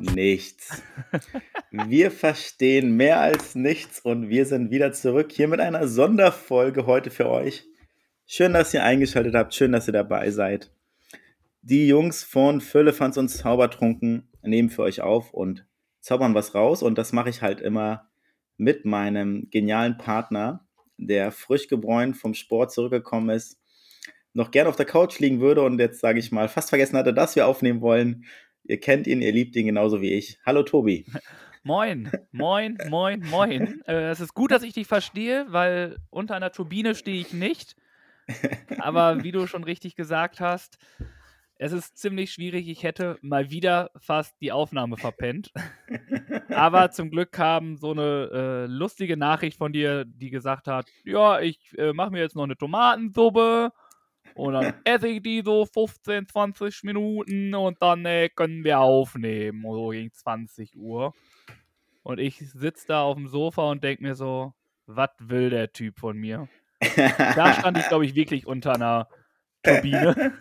Nichts. Wir verstehen mehr als nichts und wir sind wieder zurück hier mit einer Sonderfolge heute für euch. Schön, dass ihr eingeschaltet habt, schön, dass ihr dabei seid. Die Jungs von Füllefanz und Zaubertrunken nehmen für euch auf und zaubern was raus und das mache ich halt immer mit meinem genialen Partner, der frisch gebräunt vom Sport zurückgekommen ist, noch gern auf der Couch liegen würde und jetzt sage ich mal fast vergessen hatte, dass wir aufnehmen wollen. Ihr kennt ihn, ihr liebt ihn genauso wie ich. Hallo Tobi. Moin, moin, moin, moin. Äh, es ist gut, dass ich dich verstehe, weil unter einer Turbine stehe ich nicht. Aber wie du schon richtig gesagt hast, es ist ziemlich schwierig. Ich hätte mal wieder fast die Aufnahme verpennt. Aber zum Glück kam so eine äh, lustige Nachricht von dir, die gesagt hat: Ja, ich äh, mache mir jetzt noch eine Tomatensuppe und dann esse ich die so 15, 20 Minuten und dann äh, können wir aufnehmen. So gegen 20 Uhr. Und ich sitze da auf dem Sofa und denke mir so, was will der Typ von mir? da stand ich, glaube ich, wirklich unter einer Turbine.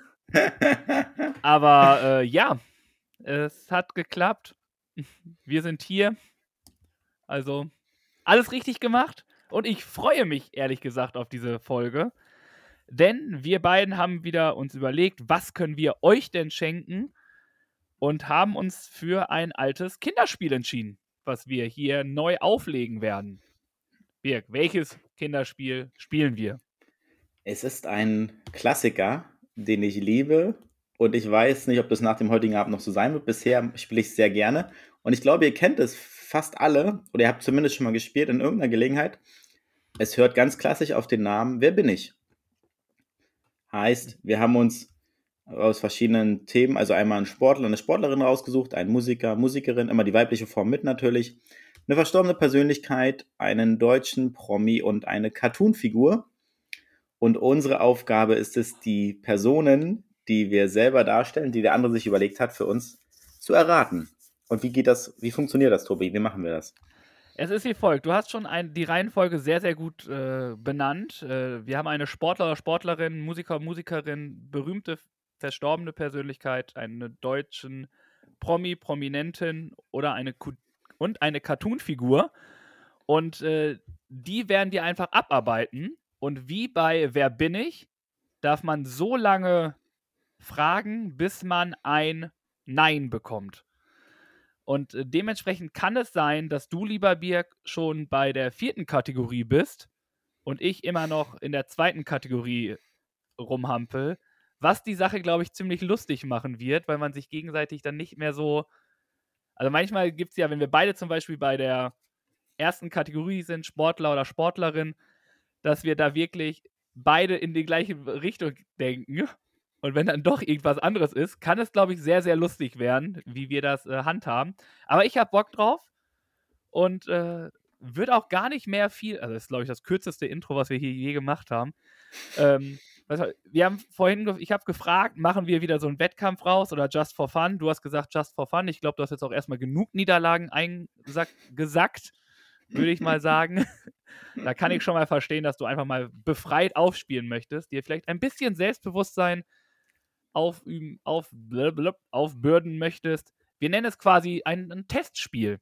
Aber äh, ja, es hat geklappt. Wir sind hier. Also alles richtig gemacht. Und ich freue mich, ehrlich gesagt, auf diese Folge. Denn wir beiden haben wieder uns überlegt, was können wir euch denn schenken? Und haben uns für ein altes Kinderspiel entschieden, was wir hier neu auflegen werden. Birg, welches Kinderspiel spielen wir? Es ist ein Klassiker, den ich liebe. Und ich weiß nicht, ob das nach dem heutigen Abend noch so sein wird. Bisher spiele ich es sehr gerne. Und ich glaube, ihr kennt es fast alle, oder ihr habt zumindest schon mal gespielt in irgendeiner Gelegenheit. Es hört ganz klassisch auf den Namen Wer bin ich? Heißt, wir haben uns aus verschiedenen Themen, also einmal einen Sportler, eine Sportlerin rausgesucht, einen Musiker, Musikerin, immer die weibliche Form mit natürlich, eine verstorbene Persönlichkeit, einen deutschen Promi und eine Cartoonfigur. Und unsere Aufgabe ist es, die Personen, die wir selber darstellen, die der andere sich überlegt hat, für uns zu erraten. Und wie geht das, wie funktioniert das, Tobi? Wie machen wir das? Es ist wie folgt. Du hast schon ein, die Reihenfolge sehr, sehr gut äh, benannt. Äh, wir haben eine Sportler Sportlerin, Musiker, Musikerin, berühmte, verstorbene Persönlichkeit, einen deutschen Promi, Prominentin oder eine und eine Cartoon-Figur. Und äh, die werden dir einfach abarbeiten. Und wie bei Wer bin ich, darf man so lange fragen, bis man ein Nein bekommt. Und äh, dementsprechend kann es sein, dass du, lieber Birg, schon bei der vierten Kategorie bist und ich immer noch in der zweiten Kategorie rumhampel. Was die Sache, glaube ich, ziemlich lustig machen wird, weil man sich gegenseitig dann nicht mehr so. Also manchmal gibt es ja, wenn wir beide zum Beispiel bei der ersten Kategorie sind, Sportler oder Sportlerin, dass wir da wirklich beide in die gleiche Richtung denken und wenn dann doch irgendwas anderes ist, kann es, glaube ich, sehr, sehr lustig werden, wie wir das äh, handhaben. Aber ich habe Bock drauf und äh, wird auch gar nicht mehr viel. Also, das ist, glaube ich, das kürzeste Intro, was wir hier je gemacht haben. Ähm, wir haben vorhin, ich habe gefragt, machen wir wieder so einen Wettkampf raus oder just for fun? Du hast gesagt, just for fun. Ich glaube, du hast jetzt auch erstmal genug Niederlagen eingesackt, würde ich mal sagen. da kann ich schon mal verstehen, dass du einfach mal befreit aufspielen möchtest, dir vielleicht ein bisschen Selbstbewusstsein aufüben, auf, aufbürden möchtest. Wir nennen es quasi ein, ein Testspiel.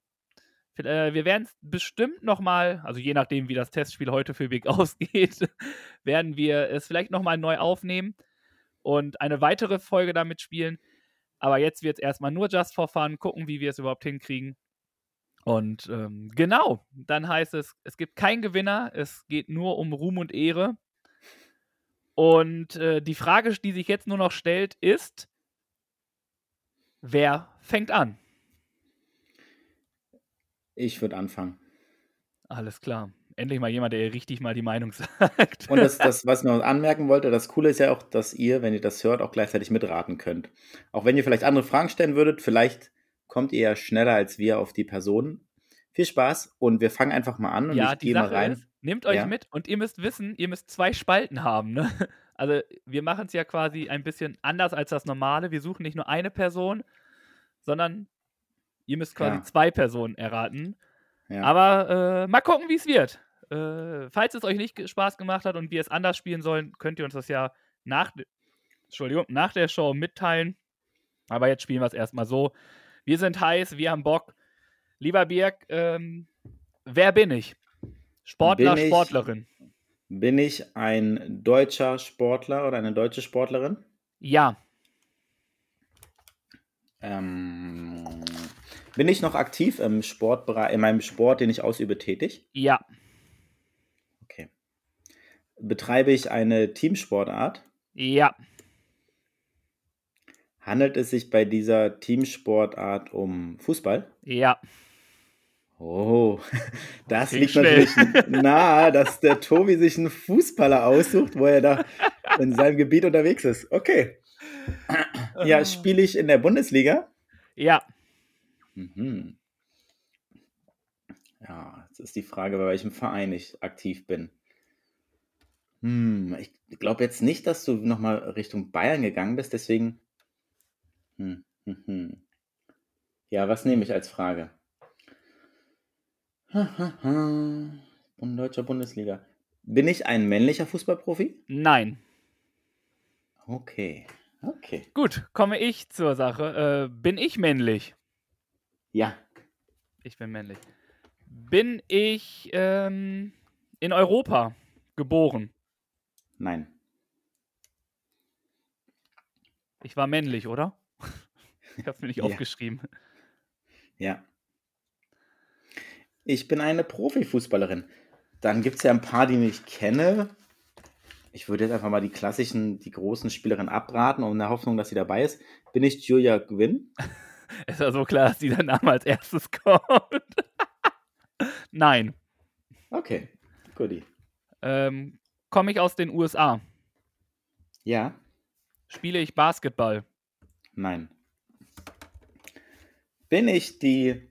Äh, wir werden es bestimmt nochmal, also je nachdem, wie das Testspiel heute für Weg ausgeht, werden wir es vielleicht nochmal neu aufnehmen und eine weitere Folge damit spielen. Aber jetzt wird es erstmal nur Just for Fun, gucken, wie wir es überhaupt hinkriegen. Und ähm, genau, dann heißt es, es gibt keinen Gewinner, es geht nur um Ruhm und Ehre. Und äh, die Frage, die sich jetzt nur noch stellt, ist, wer fängt an? Ich würde anfangen. Alles klar. Endlich mal jemand, der richtig mal die Meinung sagt. Und das, das, was ich noch anmerken wollte, das Coole ist ja auch, dass ihr, wenn ihr das hört, auch gleichzeitig mitraten könnt. Auch wenn ihr vielleicht andere Fragen stellen würdet, vielleicht kommt ihr ja schneller als wir auf die Person. Viel Spaß und wir fangen einfach mal an und Ja, ich gehe mal rein. ist, nehmt euch Ja. mit und ihr müsst wissen, ihr müsst zwei Spalten haben, ne? Also, wir machen es ja quasi ein bisschen anders als das Normale. Wir suchen nicht nur eine Person, sondern ihr müsst quasi Ja. zwei Personen erraten. Ja. Aber äh, mal gucken, wie es wird. Äh, falls es euch nicht Spaß gemacht hat und wir es anders spielen sollen, könnt ihr uns das ja nach, Entschuldigung, nach der Show mitteilen. Aber jetzt spielen wir es erstmal so. Wir sind heiß, wir haben Bock. Lieber Birg, ähm, wer bin ich? Sportler, Bin ich- Sportlerin. Bin ich ein deutscher Sportler oder eine deutsche Sportlerin? Ja, Ähm, bin ich noch aktiv im Sportbereich, in meinem Sport, den ich ausübe, tätig? ja, Okay. Betreibe ich eine Teamsportart? ja, Handelt es sich bei dieser Teamsportart um Fußball? ja. Oh, das ging liegt schnell. natürlich nahe, dass der Tobi sich einen Fußballer aussucht, wo er da in seinem Gebiet unterwegs ist. Okay. Ja, spiele ich in der Bundesliga? Ja, Mhm. Ja, jetzt ist die Frage, bei welchem Verein ich aktiv bin. Hm, ich glaube jetzt nicht, dass du nochmal Richtung Bayern gegangen bist, deswegen. Hm, hm, hm. Ja, was nehme ich als Frage? Bund- Deutscher Bundesliga. Bin ich ein männlicher Fußballprofi? nein. Okay, okay. Gut, komme ich zur Sache. Äh, bin ich männlich? Ja, Ich bin männlich. Bin ich ähm, in Europa geboren? nein. Ich war männlich, oder? Ich habe mir nicht Ja. aufgeschrieben. Ja. Ich bin eine Profifußballerin. Dann gibt es ja ein paar, die ich kenne. Ich würde jetzt einfach mal die klassischen, die großen Spielerinnen abraten und in der Hoffnung, dass sie dabei ist. Bin ich Julia Gwynn? Es war so klar, dass dieser Name als erstes kommt. Nein. Okay, goodie. Ähm, Komme ich aus den USA? Ja, Spiele ich Basketball? nein. Bin ich die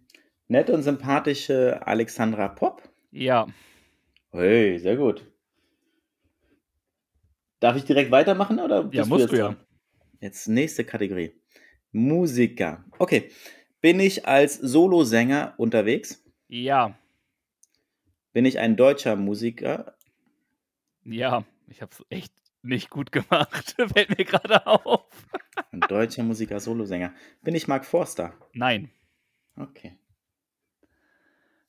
nette und sympathische Alexandra Popp? Ja. Hey, sehr gut. Darf ich direkt weitermachen oder Ja, musst jetzt du ja. dran? Jetzt nächste Kategorie. Musiker. Okay. Bin ich als Solosänger unterwegs? Ja. Bin ich ein deutscher Musiker? Ja. Ich habe es echt nicht gut gemacht. Fällt mir gerade auf. Ein deutscher Musiker, Solosänger. Bin ich Mark Forster? Nein. Okay.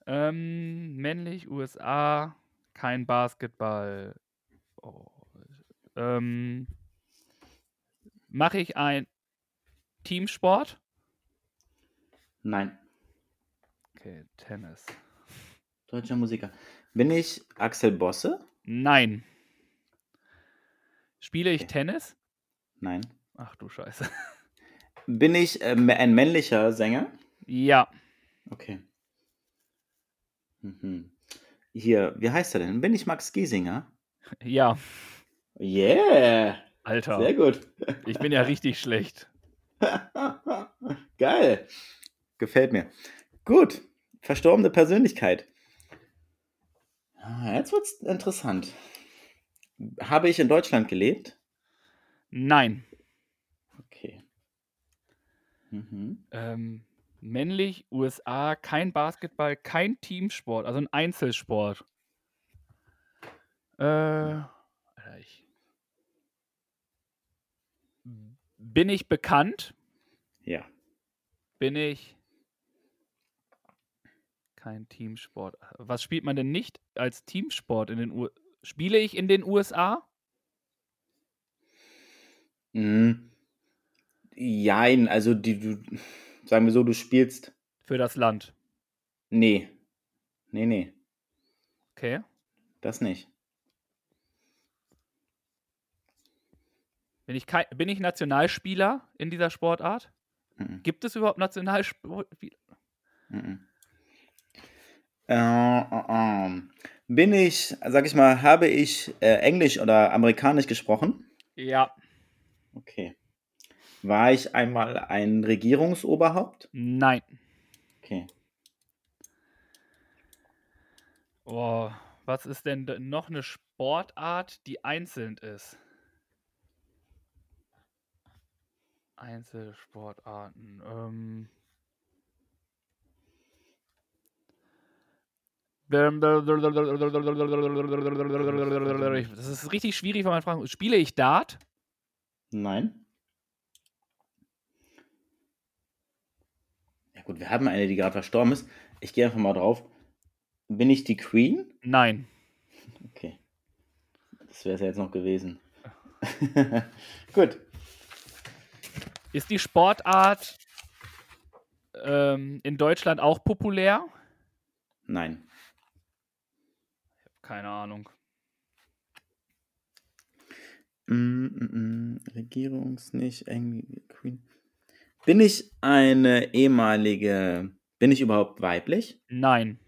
Ähm, männlich, USA, kein Basketball. Oh. Ähm, Mache ich ein Teamsport? Nein. Okay, Tennis. Deutscher Musiker. Bin ich Axel Bosse? Nein. Spiele ich Okay. Tennis? Nein. Ach du Scheiße. Bin ich äh, ein männlicher Sänger? Ja. Okay. Mhm. Hier, wie heißt er denn? Bin ich Max Giesinger? Ja. Yeah! Alter. Sehr gut. Ich bin ja richtig schlecht. Geil. Gefällt mir. Gut. Verstorbene Persönlichkeit. Ah, Jetzt wird's interessant. Habe ich in Deutschland gelebt? Nein. Okay. Mhm. Ähm, männlich, USA, kein Basketball, kein Teamsport, also ein Einzelsport. Äh, Alter, ich. Bin ich bekannt? Ja. Bin ich. Kein Teamsport. Was spielt man denn nicht als Teamsport in den U Spiele ich in den USA? Mhm. Jein, also die, du, sagen wir so, du spielst. Für das Land. Nee. Nee, nee, Okay. das nicht. Bin ich, kei- bin ich Nationalspieler in dieser Sportart? Mhm. Gibt es überhaupt Nationalspieler? Mhm. Äh, äh, äh. Bin ich, sag ich mal, habe ich äh, Englisch oder Amerikanisch gesprochen? Ja. Okay. War ich einmal ein Regierungsoberhaupt? Nein. Okay. was ist denn noch eine Sportart, die einzeln ist? Einzelsportarten. Ähm. Das ist richtig schwierig, wenn man fragt, spiele ich Dart? Nein. Gut, wir haben eine, die gerade verstorben ist. Ich gehe einfach mal drauf. Bin ich die Queen? Nein. Okay. Das wäre es ja jetzt noch gewesen. gut. Ist die Sportart ähm, in Deutschland auch populär? Nein. Keine Ahnung. Mm, mm, mm. Regierungs nicht, irgendwie Queen. Bin ich eine ehemalige. Bin ich überhaupt weiblich? Nein.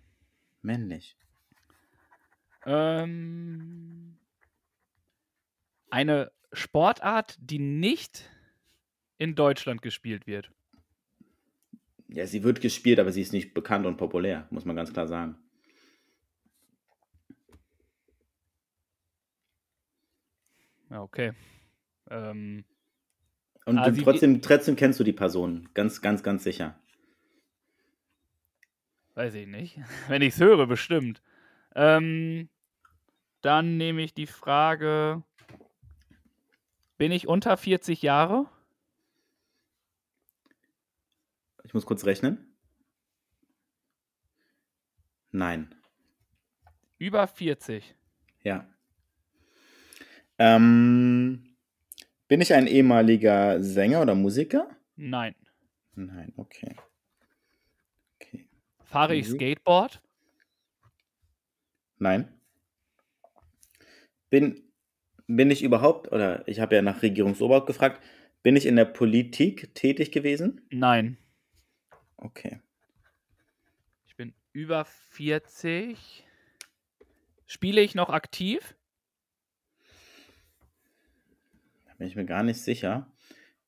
Männlich. Ähm, eine Sportart, die nicht in Deutschland gespielt wird. Ja, sie wird gespielt, aber sie ist nicht bekannt und populär, muss man ganz klar sagen. Okay. Ähm, Und sie- trotzdem, trotzdem kennst du die Person. Ganz, ganz, ganz sicher. weiß ich nicht. Wenn ich es höre, bestimmt. Ähm, dann nehme ich die Frage: Bin ich unter 40 Jahre? Ich muss kurz rechnen. Nein. Über 40. Ja. Ähm, bin ich ein ehemaliger Sänger oder Musiker? Nein. Nein, okay. Okay. Fahre ich. Skateboard? Nein. Bin, bin ich überhaupt, oder ich habe ja nach Regierungsoberhaupt gefragt, bin ich in der Politik tätig gewesen? Nein. Okay. Ich bin über 40. Spiele ich noch aktiv? Da bin ich mir gar nicht sicher.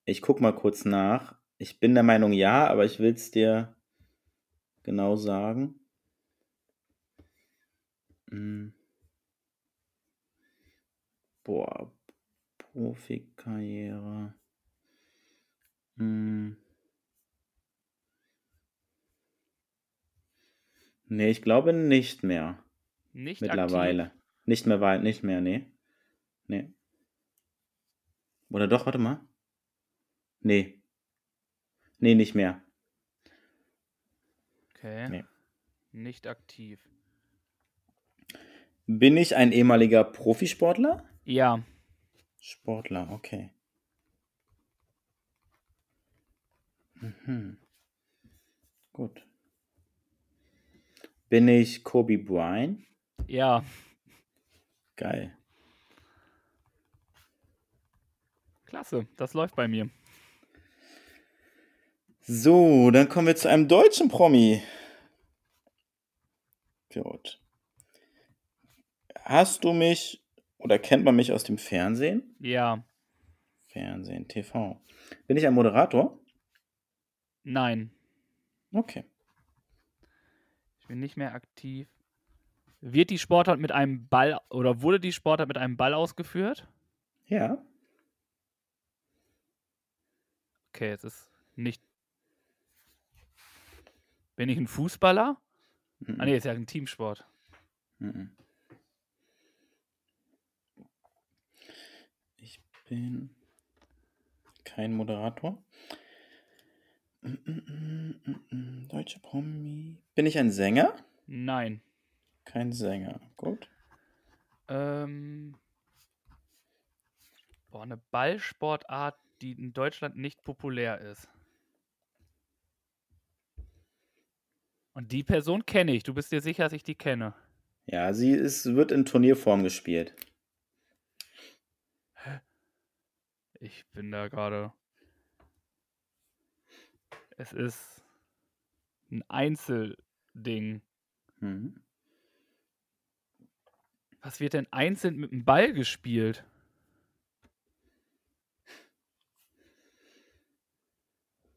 Ich guck mal kurz nach. Ich bin der Meinung ja, aber ich will es dir genau sagen. Hm. Boah, Profikarriere. Hm. Nee, ich glaube nicht mehr. Nicht Mittlerweile. aktiv. Nicht mehr weit, nicht mehr, nee. Nee. Oder doch, warte mal. Nee. Nee, nicht mehr. Okay. Nee. Nicht aktiv. Bin ich ein ehemaliger Profisportler? Ja. Sportler, okay. Mhm. Gut. Bin ich Kobe Bryant? Ja. Geil. Klasse. Das läuft bei mir. So, dann kommen wir zu einem deutschen Promi. Gut. Hast du mich oder kennt man mich aus dem Fernsehen? Ja. Fernsehen, TV. Bin ich ein Moderator? Nein. Okay. Ich bin nicht mehr aktiv. Wird die Sportart mit einem Ball oder wurde die Sportart mit einem Ball ausgeführt? Ja. Okay, es ist nicht. Bin ich ein Fußballer? Mhm. Ah, nee, ist ja ein Teamsport. Mhm. Ich bin kein Moderator. Deutsche Promi. Bin ich ein Sänger? Nein. Kein Sänger. Gut. Ähm. Boah, eine Ballsportart, die in Deutschland nicht populär ist. Und die Person kenne ich. Du bist dir sicher, dass ich die kenne. Ja, sie ist, wird in Turnierform gespielt. Ich bin da gerade. Es ist ein Einzelding. Mhm. Was wird denn einzeln mit dem Ball gespielt?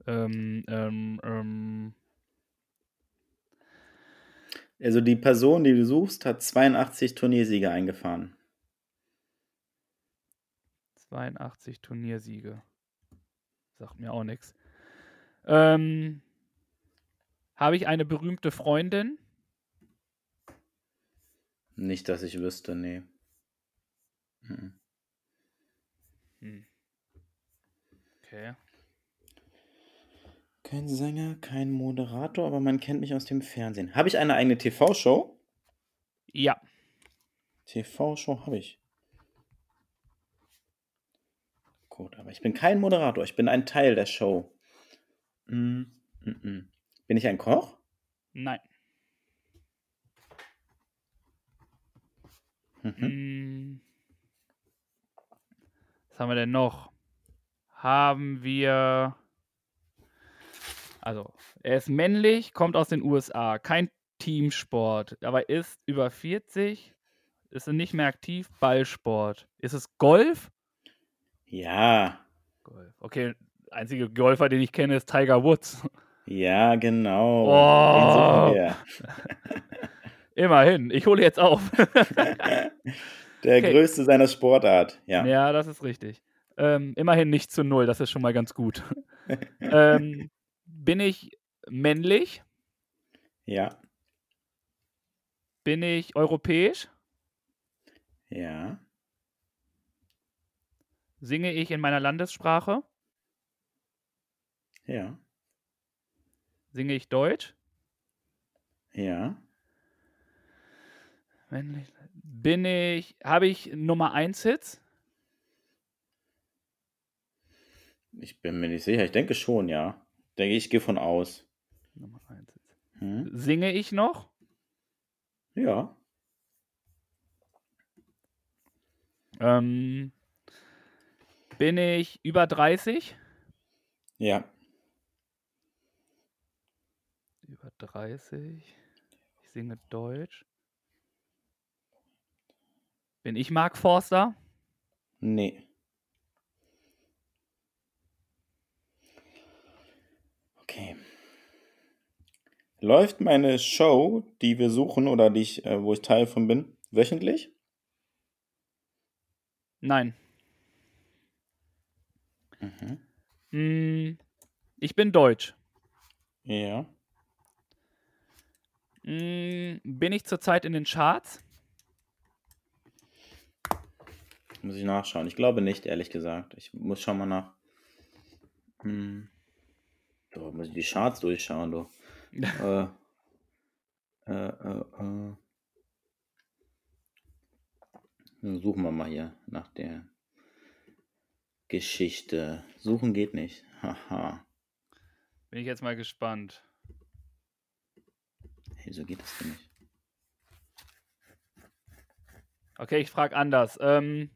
Ähm, ähm, ähm. Also die Person, die du suchst, hat 82 Turniersiege eingefahren. 82 Turniersiege. Sagt mir auch nichts. Ähm, Habe ich eine berühmte Freundin? Nicht, dass ich wüsste, nee. Mhm. Hm. Okay. Kein Sänger, kein Moderator, aber man kennt mich aus dem Fernsehen. Habe ich eine eigene TV-Show? Ja. TV-Show habe ich. Gut, aber ich bin kein Moderator, ich bin ein Teil der Show. Mm, mm, mm. Bin ich ein Koch? Nein. Mhm. Hm. Was haben wir denn noch? Haben wir. Also, er ist männlich, kommt aus den USA, kein Teamsport, aber ist über 40, ist nicht mehr aktiv, Ballsport. Ist es Golf? Ja, Golf. Okay, einzige Golfer, den ich kenne, ist Tiger Woods. ja, genau. Oh. Immerhin, ich hole jetzt auf. Der Okay. größte seiner Sportart. Ja. Ja, das ist richtig. Ähm, immerhin nicht zu null, das ist schon mal ganz gut. ähm, bin ich männlich? Ja. Bin ich europäisch? Ja. Singe ich in meiner Landessprache? Ja. Singe ich Deutsch? Ja. Männlich. Bin ich, habe ich Nummer 1 Hits? Ich bin mir nicht sicher. Ich denke schon, ja. Denke ich, gehe von aus. Nummer 1 Hits. Hm? Singe ich noch? Ja. Ähm, bin ich über 30? Ja. Über 30. Ich singe Deutsch. Bin ich Mark Forster? Nee. Okay. Läuft meine Show, die wir suchen oder die ich, äh, wo ich Teil von bin, wöchentlich? Nein. Mhm. Hm, ich bin Deutsch. Ja. Hm, bin ich zurzeit in den Charts? Muss ich nachschauen. Ich glaube nicht, ehrlich gesagt. Ich muss schon mal nach. Hm. So, muss ich die Charts durchschauen, du. äh, äh, äh, äh. Suchen wir mal hier nach der Geschichte. Suchen geht nicht. Haha. Bin ich jetzt mal gespannt. Hey, so geht das denn nicht. Okay, ich frage anders. Ähm,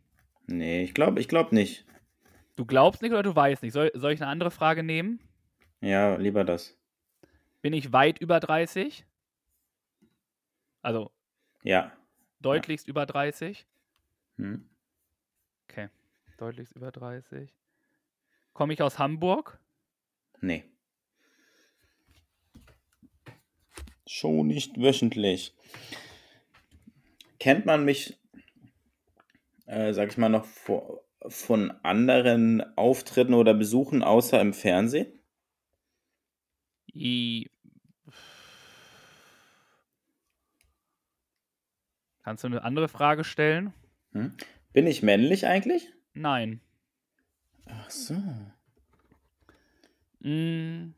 Nee, ich glaube ich glaub nicht. du glaubst nicht oder du weißt nicht? Soll, soll ich eine andere Frage nehmen? Ja, lieber das. Bin ich weit über 30? Also Ja. deutlichst über 30? Hm? Okay, deutlichst über 30. Komme ich aus Hamburg? Nee. Schon nicht wöchentlich. Kennt man mich, äh, sag ich mal, noch vor, von anderen Auftritten oder Besuchen außer im Fernsehen? I Kannst du eine andere Frage stellen? Hm? Bin ich männlich eigentlich? Nein. Ach so. Mm,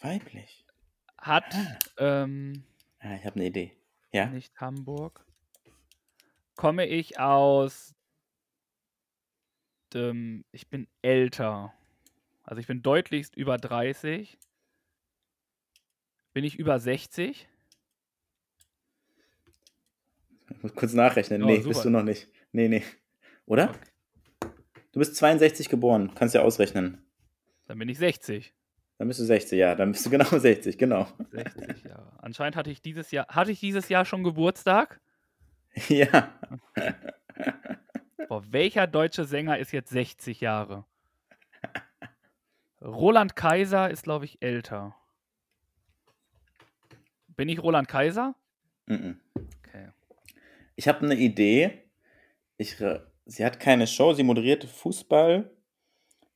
Weiblich. hat ähm, Ah, ich habe eine Idee. Ja? nicht Hamburg. Komme ich aus dem, ich bin älter. Also ich bin deutlichst über 30. Bin ich über 60? Ich muss kurz nachrechnen. Oh, nee, super. bist du noch nicht. Nee, nee. Oder? Okay. Du bist 62 geboren. Kannst ja ausrechnen. Dann bin ich 60. Dann bist du 60, ja. Dann bist du genau 60, genau. 60 Jahre. Anscheinend hatte ich dieses Jahr, hatte ich dieses Jahr schon Geburtstag? ja. Boah, welcher deutsche Sänger ist jetzt 60 Jahre? Roland Kaiser ist, glaube ich, älter. Bin ich Roland Kaiser? Mhm. Okay. Ich habe eine Idee. Ich, re- sie hat keine Show, sie moderierte Fußball.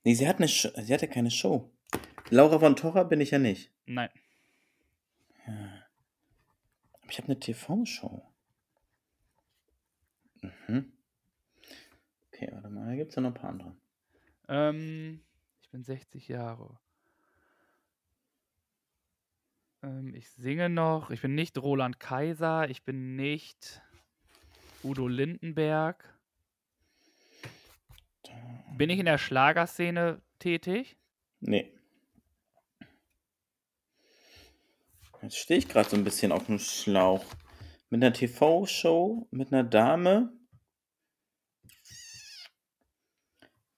Nee, sie, hat eine sie hatte keine Show. Laura von Torra bin ich ja nicht. Nein. Aber ich habe eine TV-Show. Mhm. Okay, warte mal, da gibt es ja noch ein paar andere. Ähm, bin 60 Jahre. Ähm, ich singe noch. Ich bin nicht Roland Kaiser. Ich bin nicht Udo Lindenberg. Bin ich in der Schlagerszene tätig? Nee. Jetzt stehe ich gerade so ein bisschen auf dem Schlauch. Mit einer TV-Show, mit einer Dame,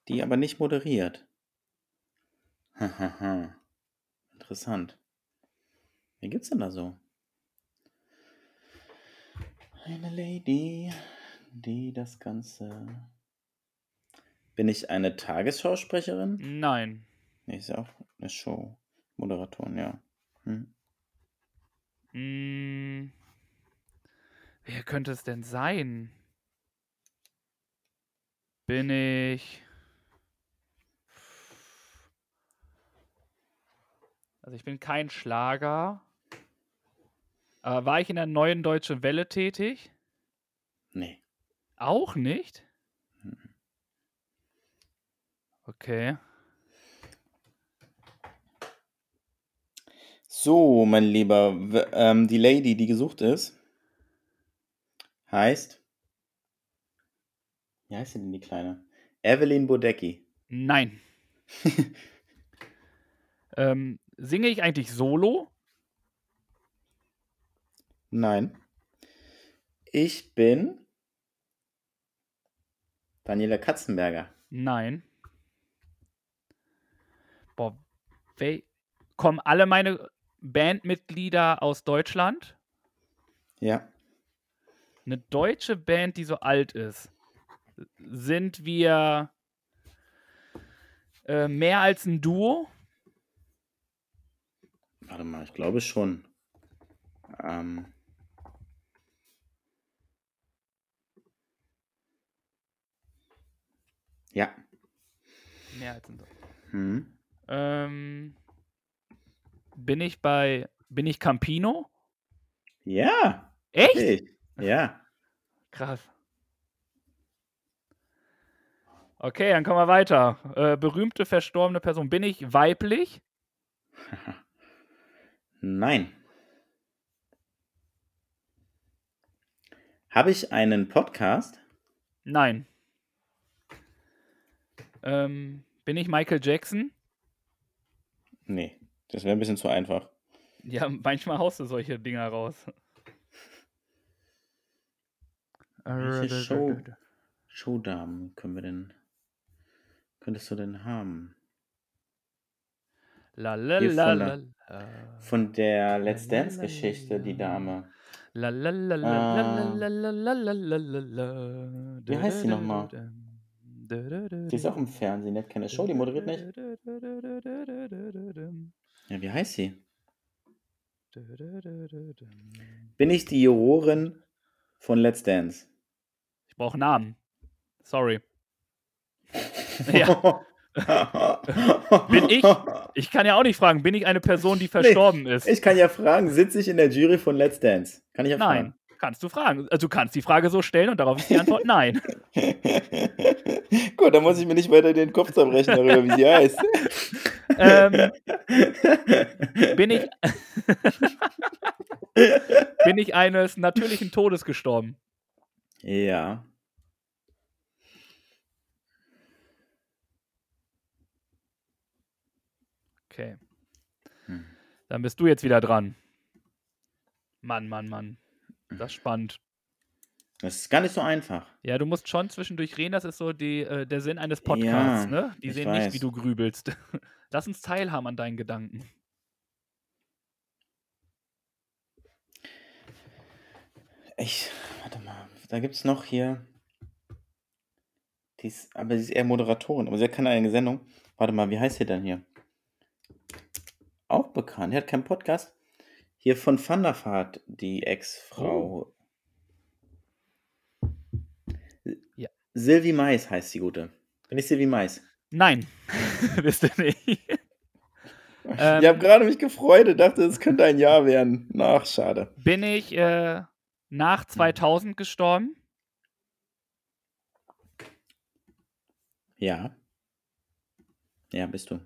die aber nicht moderiert. Hahaha. Interessant. Wer gibt's denn da so? Eine Lady, die das Ganze. Bin ich eine Tagesschausprecherin? Nein. Nee, ist ja auch eine Show. Moderatorin, ja. Hm. Mm, wer könnte es denn sein? Bin ich. Also ich bin kein Schlager. Aber war ich in der neuen Deutsche Welle tätig? Nee. Auch nicht? Okay. So, mein Lieber, ähm, die Lady, die gesucht ist, heißt. Wie heißt sie denn die Kleine? Evelyn Bodecki. Nein. ähm, singe ich eigentlich solo? Nein. Ich bin. Daniela Katzenberger. Nein. Boah, kommen alle meine Bandmitglieder aus Deutschland? Ja. Eine deutsche Band, die so alt ist. Sind wir äh, mehr als ein Duo? Warte mal, ich glaube schon. Ähm. Ja. Mehr als ein Duo. Hm. Ähm, bin ich bei. Bin ich Campino? Ja. Echt? Ich. Ja. Krass. Okay, dann kommen wir weiter. Äh, berühmte verstorbene Person. Bin ich weiblich? Nein. Habe ich einen Podcast? Nein. Ähm, bin ich Michael Jackson? Nee, das wäre ein bisschen zu einfach. Ja, manchmal haust du solche Dinger raus. Welche Show? Showdamen können wir denn, könntest du denn haben? La la Hier la von la der- la. Von der Let's Dance Geschichte, die Dame. La la la la Ah. la la la la la la la. Wie heißt sie nochmal? Die ist auch im Fernsehen, die hat keine Show, die moderiert nicht. Ja, wie heißt sie? Bin ich die Jurorin von Let's Dance? Ich brauche Namen. Sorry. Ja. Bin ich? Ich kann ja auch nicht fragen, bin ich eine Person, die verstorben ist? Ich kann ja fragen, sitze ich in der Jury von Let's Dance? Kann ich ja Nein. Kannst du fragen. Also du kannst die Frage so stellen und darauf ist die Antwort nein. fragen? Gut, dann muss ich mir nicht weiter den Kopf zerbrechen darüber, wie sie heißt. ähm, bin ich bin ich eines natürlichen Todes gestorben? Ja. Okay. Hm. Dann bist du jetzt wieder dran. Mann, Mann, Mann. Das ist spannend. Das ist gar nicht so einfach. Ja, du musst schon zwischendurch reden, das ist so die, äh, der Sinn eines Podcasts, Ja, ne? Die sehen nicht, wie weiß. du grübelst. Lass uns teilhaben an deinen Gedanken. Ich, warte mal, da gibt es noch hier. Die ist, aber sie ist eher Moderatorin, aber sie hat keine eigene Sendung. Warte mal, wie heißt sie denn hier? Auch bekannt. Die hat keinen Podcast. Hier von Van der Vaart, die Ex-Frau. Ja. Sylvie Mais heißt die gute. Bin ich Sylvie Mais? Nein, bist du nicht. Ähm, ich habe gerade mich gefreut und dachte, es könnte ein Jahr werden. Ach, schade. Bin ich äh, nach 2000 gestorben? Ja. Ja, bist du.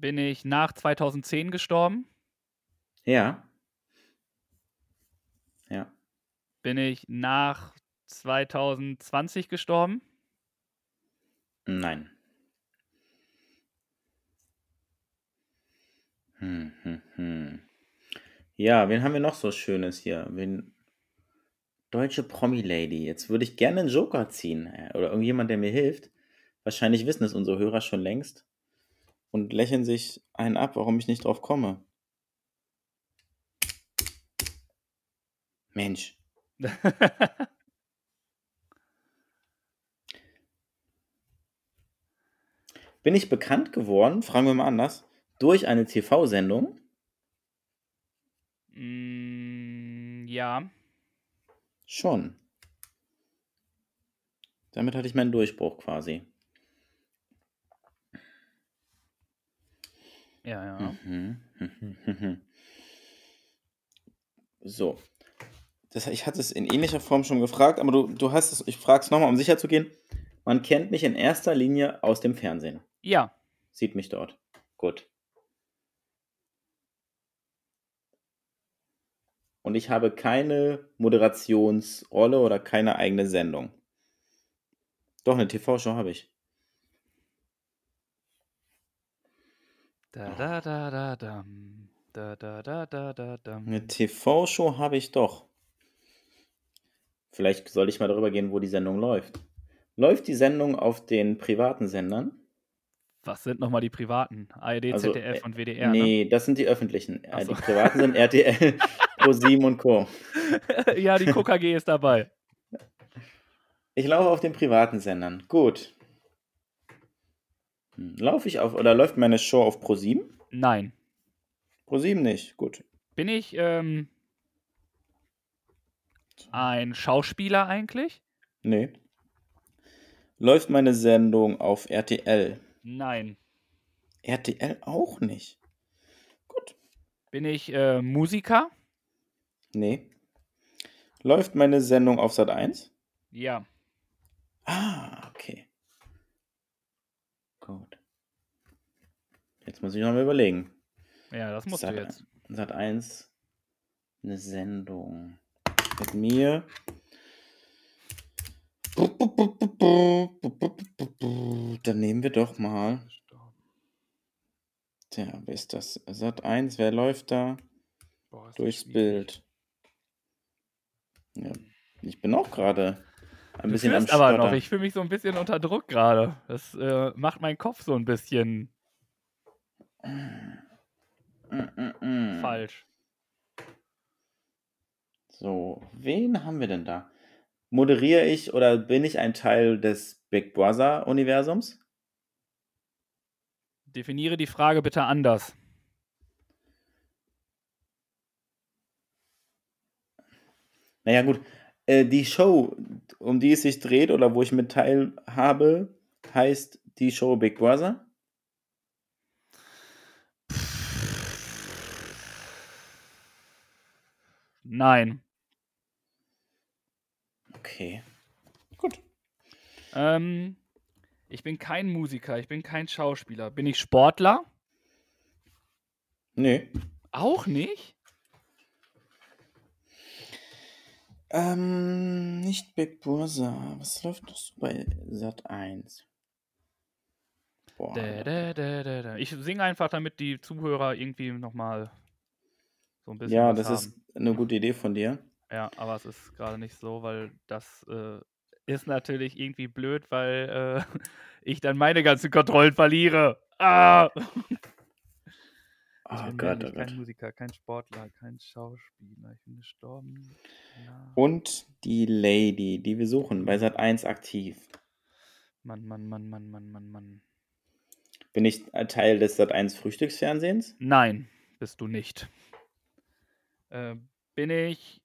Bin ich nach 2010 gestorben? Ja. Ja. Bin ich nach 2020 gestorben? Nein. Hm, hm, hm. Ja, wen haben wir noch so Schönes hier? Wen? Deutsche Promi-Lady. Jetzt würde ich gerne einen Joker ziehen. äh, Oder irgendjemand, der mir hilft. Wahrscheinlich wissen es unsere Hörer schon längst. Und lächeln sich einen ab, warum ich nicht drauf komme. Mensch. Bin ich bekannt geworden, fragen wir mal anders, durch eine TV-Sendung? mm, ja. Schon. Damit hatte ich meinen Durchbruch quasi. Ja, ja. Mhm. So. Das, ich hatte es in ähnlicher Form schon gefragt, aber du, du hast es, ich frage es nochmal, um sicher zu gehen. Man kennt mich in erster Linie aus dem Fernsehen. Ja. Sieht mich dort. Gut. Und ich habe keine Moderationsrolle oder keine eigene Sendung. Doch, eine TV-Show habe ich. Da, da, da, da, dam. Da, da, da, da, da, dam. Eine TV-Show habe ich doch. Vielleicht soll ich mal darüber gehen, wo die Sendung läuft. Läuft die Sendung auf den privaten Sendern? Was sind nochmal die privaten? ARD, Also, ZDF äh, und WDR, ne? nee, das sind die öffentlichen. Äh, so. Die privaten sind RTL, ProSieben und Co. ne? ja, die KKG ist dabei. Ich laufe auf den privaten Sendern. Gut. Hm, Laufe ich auf, oder läuft meine Show auf ProSieben? Nein. ProSieben nicht. Gut. Bin ich ähm, ein Schauspieler eigentlich? Nee. Läuft meine Sendung auf RTL? Nein. RTL auch nicht. Gut. Bin ich äh, Musiker? Nee. Läuft meine Sendung auf Sat 1? Ja. Ah, okay. Gut. Jetzt muss ich noch mal überlegen. Ja, das musst Sat, du jetzt. Sat 1, eine Sendung mit mir. Dann nehmen wir doch mal. Tja, wer ist das? Sat 1, wer läuft da? Boah, Durchs. Bild. Ja, ich bin auch gerade ein Du bisschen am aber noch. Ich fühle mich so ein bisschen unter Druck gerade. Das äh, macht meinen Kopf so ein bisschen. Falsch. So, wen haben wir denn da? Moderiere ich oder bin ich ein Teil des Big Brother Universums? Definiere die Frage bitte anders. Naja, gut. Äh, die Show, um die es sich dreht oder wo ich mit teilhabe, heißt die Show Big Brother? Nein. Okay. Gut. Ähm, ich bin kein Musiker, ich bin kein Schauspieler. Bin ich Sportler? Nee. Auch nicht? Ähm, nicht Big Brother. Was läuft noch so bei Sat 1? Boah. Da, da, da, da, da. Ich singe einfach, damit die Zuhörer irgendwie nochmal so ein bisschen Ja, das haben. ist eine gute Idee von dir. Ja, aber es ist gerade nicht so, weil das äh, ist natürlich irgendwie blöd, weil äh, ich dann meine ganzen Kontrollen verliere. Ah! Ich Oh bin Gott, oh Gott. kein Musiker, kein Sportler, kein Schauspieler. Ich bin gestorben. Ja. Und die Lady, die wir suchen, bei Sat 1 aktiv. Mann, Mann, Mann, Mann, Mann, Mann, Mann. Bin ich ein Teil des Sat 1 Frühstücksfernsehens? Nein, bist du nicht. Äh, bin ich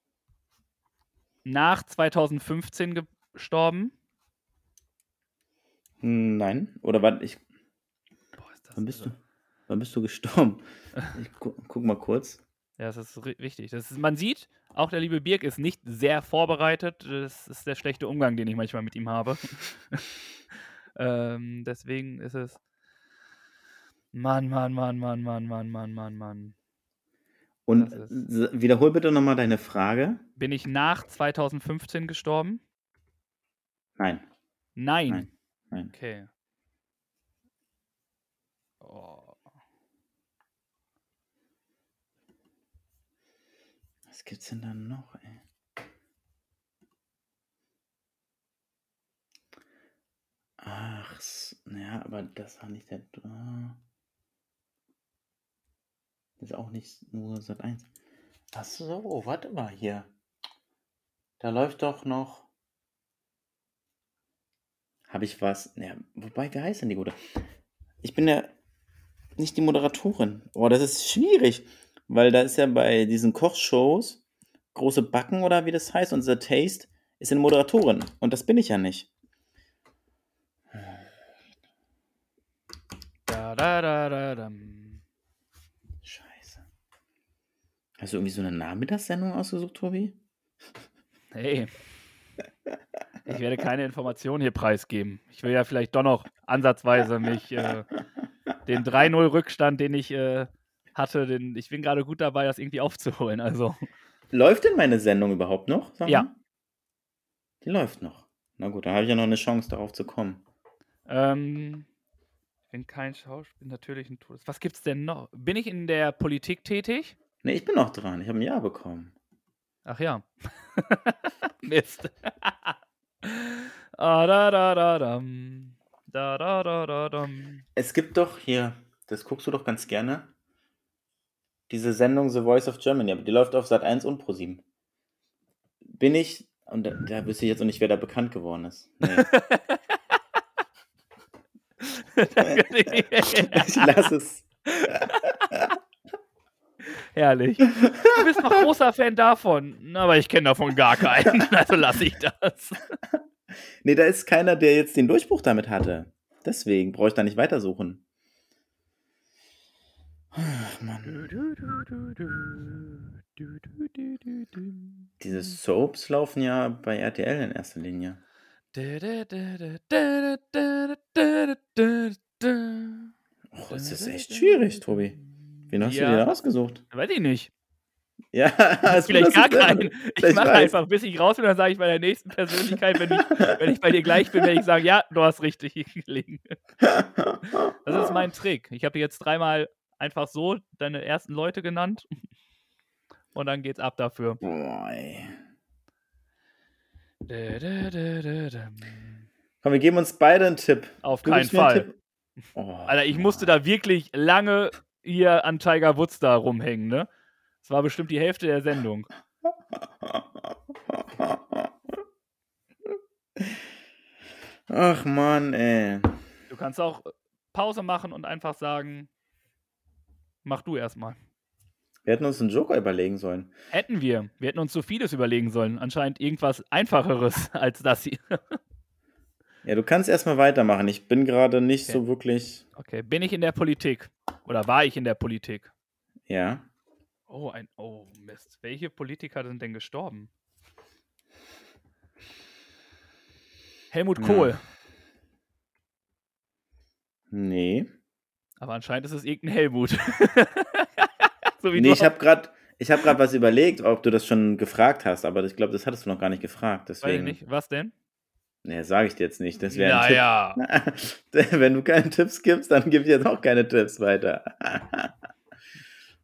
nach 2015 gestorben? Nein. Oder wann ich. Boah, ist das Wann bist irre. du? Wann bist du gestorben? Ich gu guck mal kurz. Ja, das ist richtig. Das ist, man sieht, auch der liebe Birk ist nicht sehr vorbereitet. Das ist der schlechte Umgang, den ich manchmal mit ihm habe. ähm, deswegen ist es. Mann, Mann, Mann, Mann, Mann, Mann, Mann, Mann, Mann. Und wiederhol bitte nochmal deine Frage. Bin ich nach 2015 gestorben? Nein. Nein. Nein. Nein. Okay. Oh. Was gibt's denn da noch, ey? Ach, s- ja, aber das war nicht der. Das ist auch nicht nur Sat 1. Ach so, warte mal hier. Da läuft doch noch. Habe ich was? Ja, wobei, wie heißt denn die gute? Ich bin ja nicht die Moderatorin. Oh, das ist schwierig. Weil da ist ja bei diesen Kochshows große Backen oder wie das heißt und The Taste ist eine Moderatorin. Und das bin ich ja nicht. Da, da, da, da, dam. Scheiße. Hast du irgendwie so eine Nachmittagssendung ausgesucht, Tobi? Hey. Ich werde keine Informationen hier preisgeben. Ich will ja vielleicht doch noch ansatzweise mich äh, den 3-0-Rückstand, den ich äh, hatte, den, ich bin gerade gut dabei, das irgendwie aufzuholen. Also, Läuft denn meine Sendung überhaupt noch? Ja. mal? Die läuft noch. Na gut, dann habe ich ja noch eine Chance, darauf zu kommen. ähm, ich bin kein Schauspieler, natürlich ein Todes. Was gibt's denn noch? Bin ich in der Politik tätig? Ne, ich bin noch dran. Ich habe ein Ja bekommen. Ach ja. Mist. ah, da, da, da, dam. Da, da, da, da, dam. Es gibt doch hier, das guckst du doch ganz gerne, diese Sendung The Voice of Germany, aber die läuft auf Sat 1 und Pro 7. Bin ich, und da, da wüsste ich jetzt noch nicht, wer da bekannt geworden ist. Nee. ich lasse es. Herrlich. Du bist noch großer Fan davon, aber ich kenne davon gar keinen, also lasse ich das. Nee, da ist keiner, der jetzt den Durchbruch damit hatte. Deswegen brauche ich da nicht weitersuchen. Ach, Mann. Diese Soaps laufen ja bei RTL in erster Linie. Oh, das ist echt schwierig, Tobi. Wen hast du dir da Ja, ausgesucht? weiß ich nicht. Ja, ist Vielleicht gar keinen. Ich mache einfach, bis ich raus bin, dann sage ich bei der nächsten Persönlichkeit, wenn ich, wenn ich bei dir gleich bin, werde ich sagen, ja, du hast richtig gelegen. Das ist mein Trick. Ich habe jetzt dreimal einfach so deine ersten Leute genannt und dann geht's ab dafür. Da. Komm, wir geben uns beide einen Tipp. Auf keinen Fall. Oh, Alter, ich musste da wirklich lange hier an Tiger Woods da rumhängen, ne? Das war bestimmt die Hälfte der Sendung. Ach Mann, ey. Du kannst auch Pause machen und einfach sagen, mach du erstmal. Wir hätten uns einen Joker überlegen sollen. Hätten wir. Wir hätten uns so vieles überlegen sollen. Anscheinend irgendwas Einfacheres als das hier. Ja, du kannst erstmal weitermachen. Ich bin gerade nicht Okay. so wirklich. Okay, bin ich in der Politik? Oder war ich in der Politik? Ja. Oh, ein. Oh, Mist. Welche Politiker sind denn gestorben? Helmut Ja. Kohl. Nee. Aber anscheinend ist es irgendein Helmut. so wie Nee, ich habe gerade ich hab grad was überlegt, ob du das schon gefragt hast, aber ich glaube, das hattest du noch gar nicht gefragt. Weiß ich Deswegen. nicht. Was denn? Nee, sage ich dir jetzt nicht. Das wäre ein Naja. Tipp. Wenn du keine Tipps gibst, dann gib ich jetzt auch keine Tipps weiter.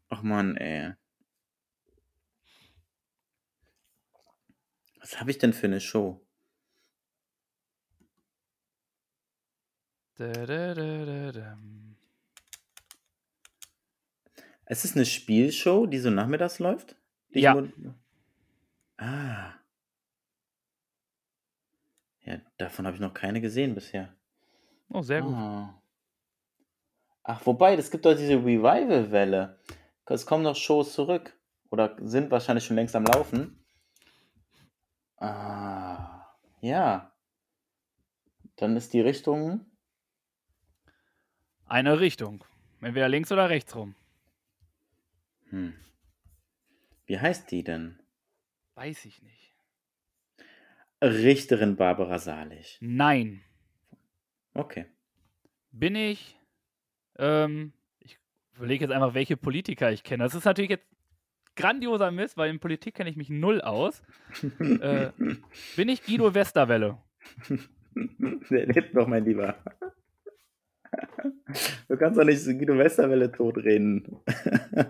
Ach Mann, ey. Was habe ich denn für eine Show? Da, da, da. Es ist eine Spielshow, die so nachmittags läuft? Die Ja. Ah. Ja, davon habe ich noch keine gesehen bisher. Oh, sehr gut. Ah. Ach, wobei, es gibt doch diese Revival-Welle. Es kommen noch Shows zurück. oder sind wahrscheinlich schon längst am Laufen. Ah, ja. Dann ist die Richtung. Eine Richtung. Entweder links oder rechts rum. Hm. Wie heißt die denn? Weiß ich nicht. Richterin Barbara Salich. Nein. Okay. Bin ich. Ähm, ich überlege jetzt einfach, welche Politiker ich kenne. Das ist natürlich jetzt grandioser Mist, weil in Politik kenne ich mich null aus. äh, bin ich Guido Westerwelle? Der lebt noch, mein Lieber. Du kannst doch nicht Guido Westerwelle totreden.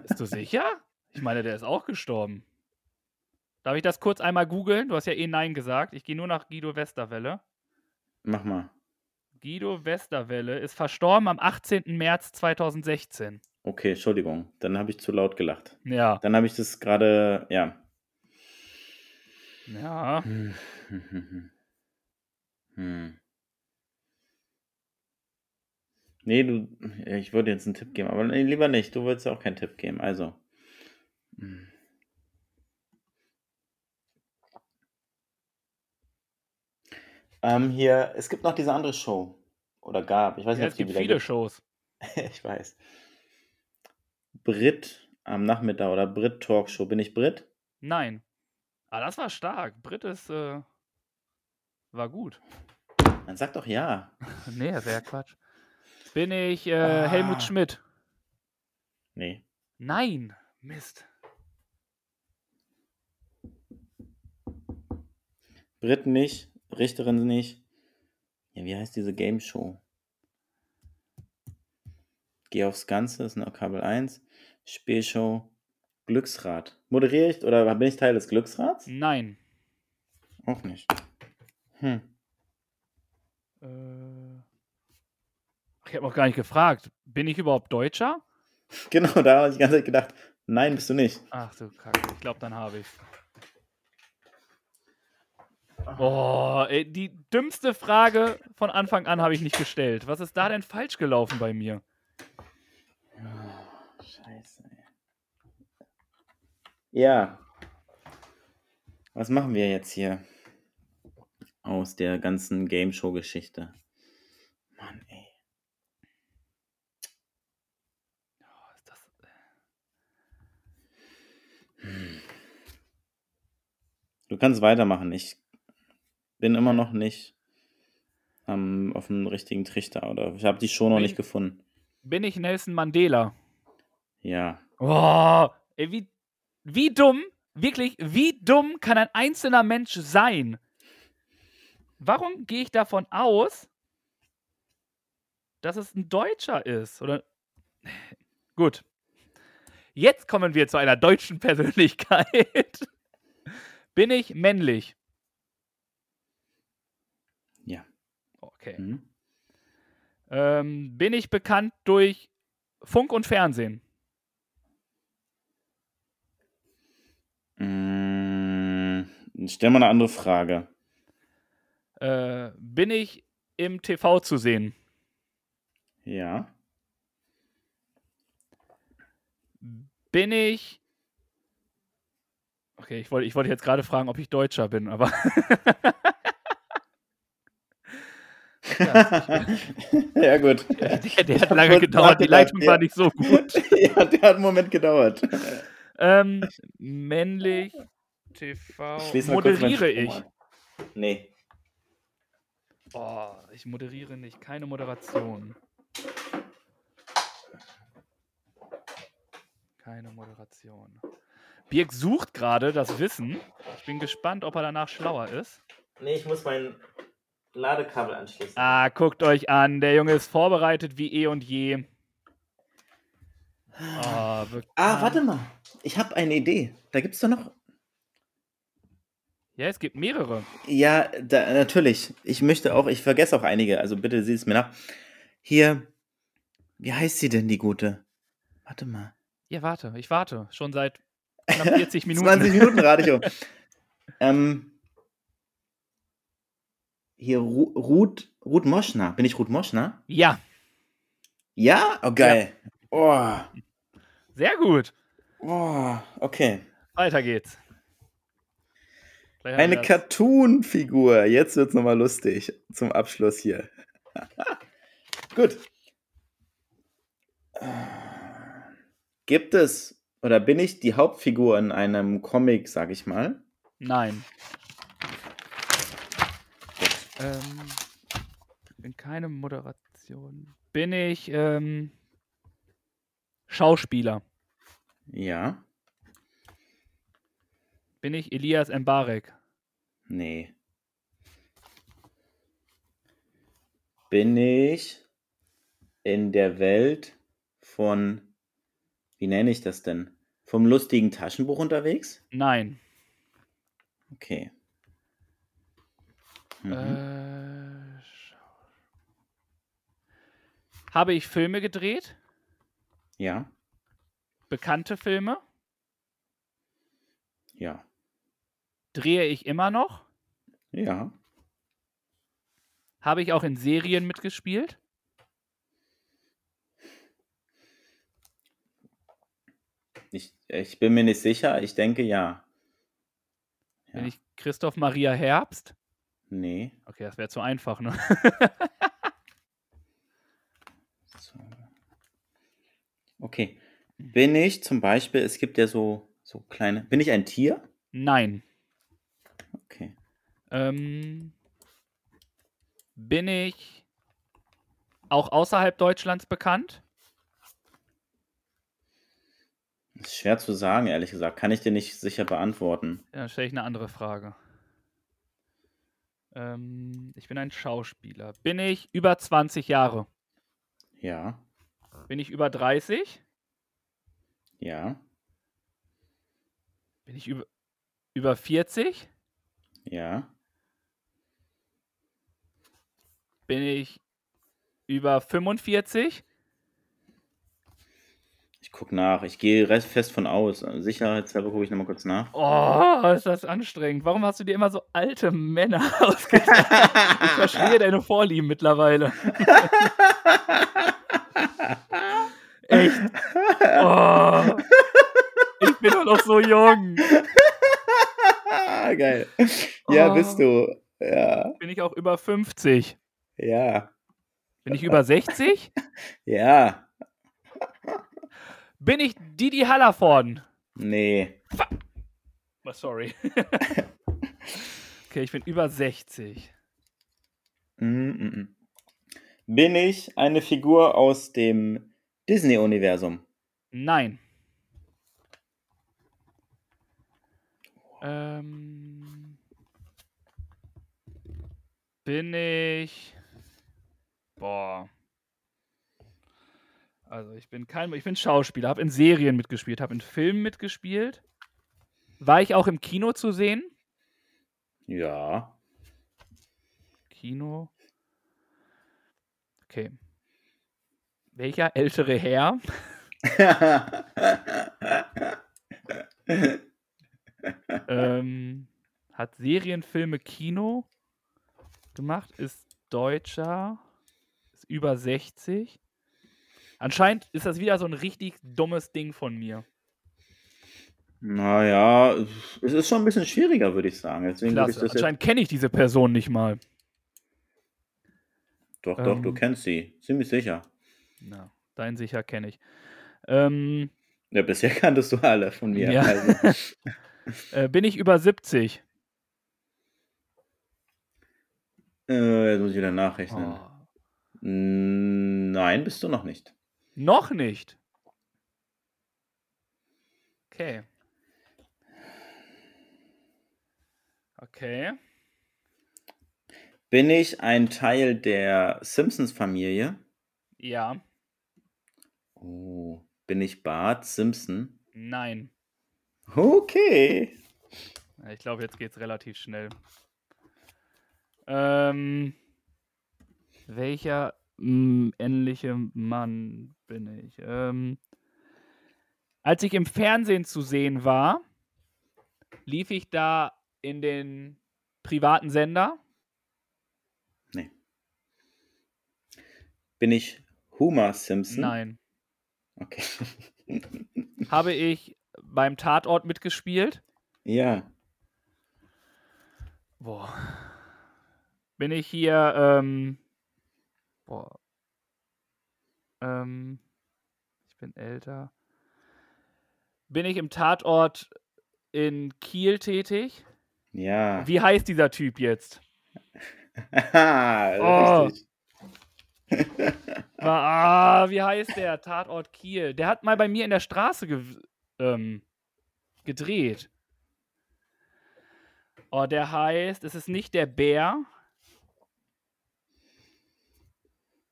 Bist du sicher? Ich meine, der ist auch gestorben. Darf ich das kurz einmal googeln? Du hast ja eh Nein gesagt. Ich gehe nur nach Guido Westerwelle. Mach mal. Guido Westerwelle ist verstorben am 18. März 2016. Okay, Entschuldigung. Dann habe ich zu laut gelacht. Ja. Dann habe ich das gerade, ja. Ja. Hm. Nee, du, ich würde jetzt einen Tipp geben, aber nee, lieber nicht. Du würdest ja auch keinen Tipp geben. Also. Hm. Ähm, hier, es gibt noch diese andere Show. Oder gab. Ich weiß ja nicht, es gibt viele Shows. ich weiß. Brit am Nachmittag oder Brit Talkshow. Bin ich Brit? Nein. Ah, das war stark. Brit ist, äh, war gut. Dann sag doch ja. nee, das wäre ja Quatsch. Bin ich äh, Ah. Helmut Schmidt? Nee. Nein. Mist. Brit nicht, Richterin nicht. Ja, wie heißt diese Game Show? Geh aufs Ganze, ist eine Kabel 1. Spielshow, Glücksrad. Moderiere ich oder bin ich Teil des Glücksrads? Nein. Auch nicht. Hm. Äh, ich habe noch gar nicht gefragt. Bin ich überhaupt Deutscher? Genau, da habe ich die ganze Zeit gedacht, nein, bist du nicht. Ach du Kacke. Ich glaube, dann habe ich Oh, ey, die dümmste Frage von Anfang an habe ich nicht gestellt. Was ist da denn falsch gelaufen bei mir? Oh, scheiße. ey. Ja. Was machen wir jetzt hier? Aus der ganzen Game Show Geschichte. Mann, ey. Oh, ist das, Du kannst weitermachen. Ich bin immer noch nicht am, auf dem richtigen Trichter. Oder ich habe die Show noch Bin- nicht gefunden. bin ich Nelson Mandela? Ja. Oh, ey, wie, wie dumm, wirklich, wie dumm kann ein einzelner Mensch sein? Warum gehe ich davon aus, dass es ein Deutscher ist? Oder. Gut. Jetzt kommen wir zu einer deutschen Persönlichkeit. Bin ich männlich? Ja. Okay. Hm? Ähm, bin ich bekannt durch Funk und Fernsehen? Mm, stell mal eine andere Frage. Äh, bin ich im TV zu sehen? Ja. Bin ich. Okay, ich wollte ich wollte jetzt gerade fragen, ob ich Deutscher bin, aber. ja, gut. der, der hat lange gedauert, die Leitung ja. war nicht so gut. ja, der hat einen Moment gedauert. Ähm, männlich, TV. Meinen Moderiere ich? an. Nee. Oh, ich moderiere nicht. Keine Moderation. Keine Moderation. Birk sucht gerade das Wissen. Ich bin gespannt, ob er danach schlauer ist. Nee, ich muss mein Ladekabel anschließen. Ah, guckt euch an. Der Junge ist vorbereitet wie eh und je. Oh, bekannt. Ah, warte mal. Ich habe eine Idee. Da gibt's doch noch. Ja, es gibt mehrere. Ja, da, natürlich. Ich möchte auch, ich vergesse auch einige, also bitte sieh es mir nach. Hier, wie heißt sie denn, die gute? Warte mal. Ja, warte. Ich warte. Schon seit knapp 40 Minuten. 20 Minuten Radio. ähm, hier, Ru Ruth, Ruth Moschner. Bin ich Ruth Moschner? Ja, Ja? Oh, geil. Oh. sehr gut. Boah, okay. Weiter geht's. Eine Cartoon-Figur. Jetzt wird's nochmal lustig. Zum Abschluss hier. Gut. Gibt es oder bin ich die Hauptfigur in einem Comic, sag ich mal? Nein. Ähm, bin keine Moderation. Bin ich ähm, Schauspieler? Ja. Bin ich Elias Mbarek? Nee. Bin ich in der Welt von, wie nenne ich das denn? Vom lustigen Taschenbuch unterwegs? Nein. Okay. Mhm. Äh, Habe ich Filme gedreht? Ja, Bekannte Filme? ja, Drehe ich immer noch? ja. Habe ich auch in Serien mitgespielt? Ich, ich bin mir nicht sicher. Ich denke ja. Bin Ja. ich Christoph Maria Herbst? Nee. Okay, das wäre zu einfach, ne? So. Okay. Bin ich zum Beispiel, es gibt ja so, so kleine. Bin ich ein Tier? Nein. Okay. Ähm, bin ich auch außerhalb Deutschlands bekannt? Ist schwer zu sagen, ehrlich gesagt. Kann ich dir nicht sicher beantworten. Ja, dann stelle ich eine andere Frage. Ähm, ich bin ein Schauspieler. Bin ich über 20 Jahre? Ja. Bin ich über 30? Ja. Bin ich über, über 40? Ja. Bin ich über 45? Ich gucke nach. Ich gehe fest von aus. Sicherheitshalber gucke ich nochmal kurz nach. Oh, ist das anstrengend. Warum hast du dir immer so alte Männer ausgedacht? Ich verstehe deine Vorlieben mittlerweile. Echt. Oh. Ich bin doch noch so jung. Geil. Ja, Oh. bist du. Ja. Bin ich auch über 50? Ja. Bin ich über 60? Ja. Bin ich Didi Hallervorden? Nee. Oh, sorry. okay, ich bin über 60. Mm, mm. Bin ich eine Figur aus dem Disney-Universum? Nein. Ähm, bin ich. Boah. Also ich bin kein, ich bin Schauspieler, habe in Serien mitgespielt, habe in Filmen mitgespielt. War ich auch im Kino zu sehen? Ja. Kino. Okay. Welcher ältere Herr ähm, hat Serienfilme Kino gemacht, ist Deutscher, ist über 60. Anscheinend ist das wieder so ein richtig dummes Ding von mir. naja, es ist schon ein bisschen schwieriger, würde ich sagen. Deswegen würde ich Klasse. das. Anscheinend kenne ich diese Person nicht mal. Doch, doch, du Ähm. kennst sie. Ziemlich sicher. Na, dein sicher kenne ich. Ähm, Ja, bisher kanntest du alle von mir. Ja. Also. äh, bin ich über 70? Äh, jetzt muss ich wieder nachrechnen. Oh. Nein, bist du noch nicht. Noch nicht. Okay. Okay. Bin ich ein Teil der Simpsons-Familie? Ja. Oh. Bin ich Bart Simpson? Nein. Okay. Ich glaube, jetzt geht's relativ schnell. Ähm, welcher ähnliche Mann bin ich? Ähm, als ich im Fernsehen zu sehen war, lief ich da in den privaten Sender. Bin ich Homer Simpson? Nein. Okay. Habe ich beim Tatort mitgespielt? Ja. Boah. Bin ich hier, ähm. Boah. Ähm. Ich bin älter. Bin ich im Tatort in Kiel tätig? Ja. Wie heißt dieser Typ jetzt? Richtig. Ah, wie heißt der? Tatort Kiel. Der hat mal bei mir in der Straße ge ähm, gedreht. Oh, der heißt, es ist nicht der Bär.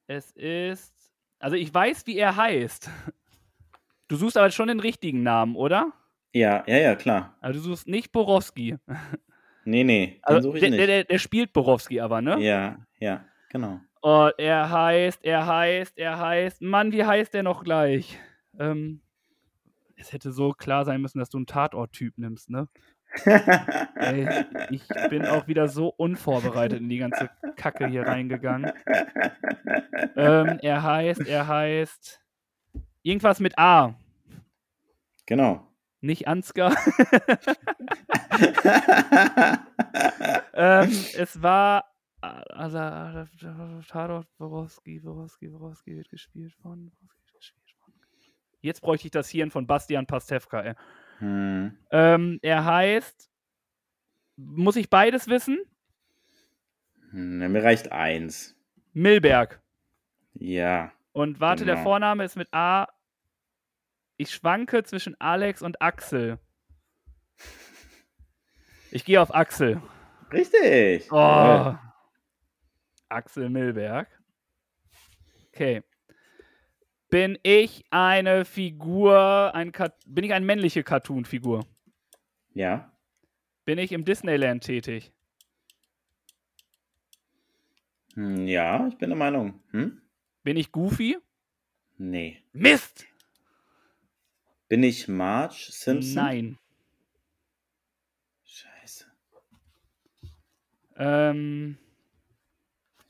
Es ist. Also ich weiß, wie er heißt. Du suchst aber schon den richtigen Namen, oder? Ja, ja, ja, klar. Also du suchst nicht Borowski. Nee, nee, Also der, der, der, der spielt Borowski aber, ne? Ja, ja, genau. Und er heißt, er heißt, er heißt. Mann, wie heißt der noch gleich? Ähm, es hätte so klar sein müssen, dass du einen Tatort-Typ nimmst, ne? Ey, ich bin auch wieder so unvorbereitet in die ganze Kacke hier reingegangen. Ähm, er heißt, er heißt. Irgendwas mit A. genau. Nicht Ansgar. ähm, es war. Also, Tatort, Borowski, Borowski, Borowski wird gespielt von. Borowski wird gespielt von. Jetzt bräuchte ich das Hirn von Bastian Pastewka, ey. Hm. Ähm, er heißt. Muss ich beides wissen? Hm, Mir reicht eins. Milberg. Ja. Und warte, der Genau. Vorname ist mit A. Ich schwanke zwischen Alex und Axel. Ich gehe auf Axel. Richtig. Oh. Jawohl. Axel Milberg. Okay. Bin ich eine Figur, ein Kat bin ich eine männliche Cartoon-Figur? Ja. Bin ich im Disneyland tätig? Hm, Ja, ich bin der Meinung. Hm? Bin ich Goofy? Nee. Mist! Bin ich Marge Simpson? Nein. Scheiße. Ähm,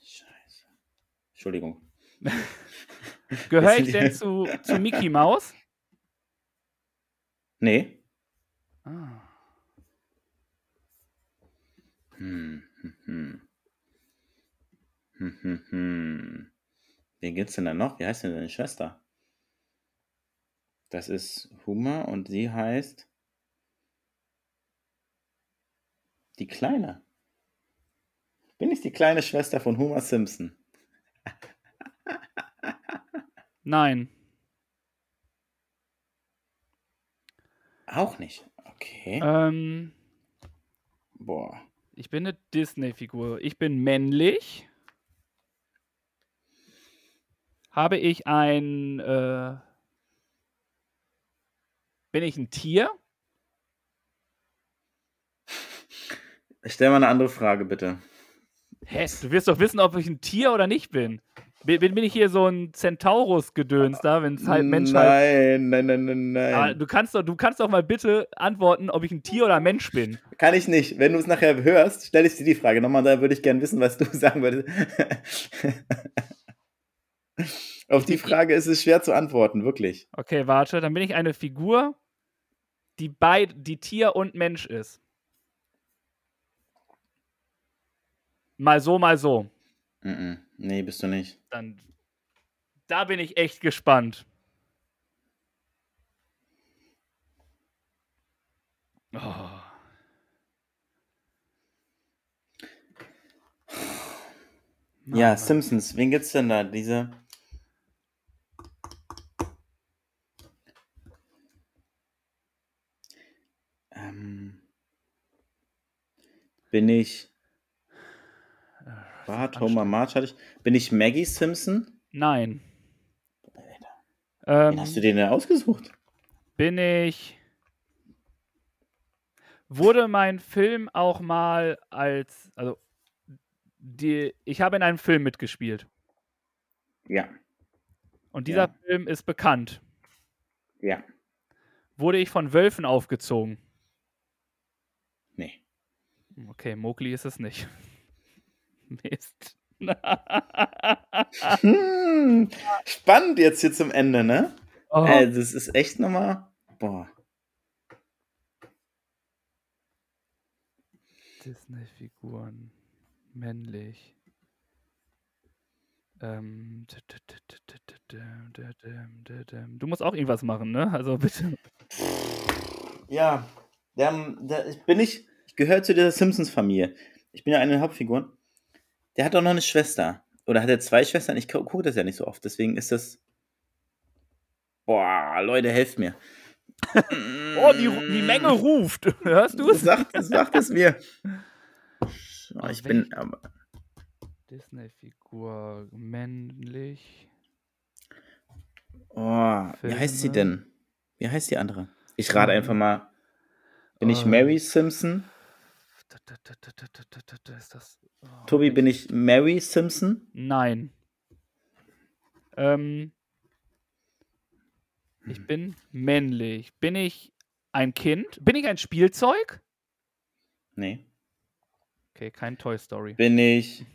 Scheiße. Entschuldigung. gehöre ich denn zu, zu Mickey Mouse? Nee. Ah. Hm, hm, hm. Hm, hm, hm. Wen gibt's denn da noch? Wie heißt denn deine Schwester? Das ist Hummer und sie heißt die Kleine. Bin ich die kleine Schwester von Homer Simpson? Nein. Auch nicht. Okay. Ähm, Boah. ich bin eine Disney-Figur. Ich bin männlich. Habe ich ein. Äh, bin ich ein Tier? Stell mal eine andere Frage, bitte. Hä? Du wirst doch wissen, ob ich ein Tier oder nicht bin. Bin, bin ich hier so ein Centaurus-Gedöns da, wenn es halt Mensch halt. Nein, nein, nein, nein, nein. Aber du kannst doch, du kannst doch mal bitte antworten, ob ich ein Tier oder ein Mensch bin. Kann ich nicht. Wenn du es nachher hörst, stelle ich dir die Frage nochmal, da würde ich gerne wissen, was du sagen würdest. Auf die Frage ist es schwer zu antworten, wirklich. Okay, warte, dann bin ich eine Figur, die beid, die Tier und Mensch ist. Mal so, mal so. Mm -mm. Nee, bist du nicht. Dann, da bin ich echt gespannt. Oh. Ja. Simpsons, wen gibt's denn da? Diese. Ähm, bin ich. Bart, Homer, Marge hatte ich. Bin ich Maggie Simpson? Nein. Wen Ähm, hast du den denn ausgesucht? bin ich. Wurde mein Film auch mal als. Also, die, ich habe in einem Film mitgespielt. Ja. Und dieser Ja. Film ist bekannt. Ja. Wurde ich von Wölfen aufgezogen? Nee. Okay, Mowgli ist es nicht. Mist. hm, spannend jetzt hier zum Ende, ne? Oh. Also, äh, das ist echt nochmal. Boah. Disney-Figuren. Männlich. Ähm, du musst auch irgendwas machen, ne? Also bitte. Ja. Dann, da bin ich, ich gehöre zu dieser Simpsons-Familie. Ich bin ja eine der Hauptfiguren. Der hat auch noch eine Schwester. Oder hat er zwei Schwestern? Ich gucke das ja nicht so oft. Deswegen ist das. Boah, Leute, helft mir. Oh, die, die Menge ruft. Hörst du es? Sagt, sagt es mir. Oh, Oh, ich bin. Aber, Disney-Figur. Männlich. oh, wie heißt sie Filme. denn? Wie heißt die andere? Ich rate Ähm, einfach mal. Bin ich ähm, Mary Simpson? Ist das. Oh, Tobi, bin ich Mary Simpson? Nein. Ähm, ich bin männlich. Bin ich ein Kind? Bin ich ein Spielzeug? Nee. Okay, kein Toy Story. Bin ich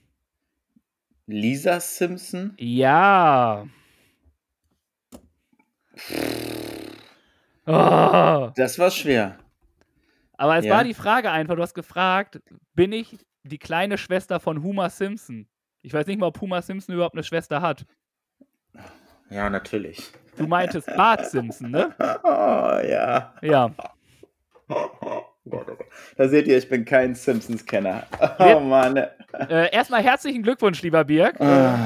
Lisa Simpson? Ja. Oh, Das war schwer. Aber es Ja. war die Frage einfach, du hast gefragt, bin ich die kleine Schwester von Homer Simpson? Ich weiß nicht mal, ob Homer Simpson überhaupt eine Schwester hat. Ja, natürlich. Du meintest Bart Simpson, ne? Oh, ja. Ja. Da seht ihr, ich bin kein Simpsons-Kenner. Oh, Mann. Äh, erstmal herzlichen Glückwunsch, lieber Birg. Ah,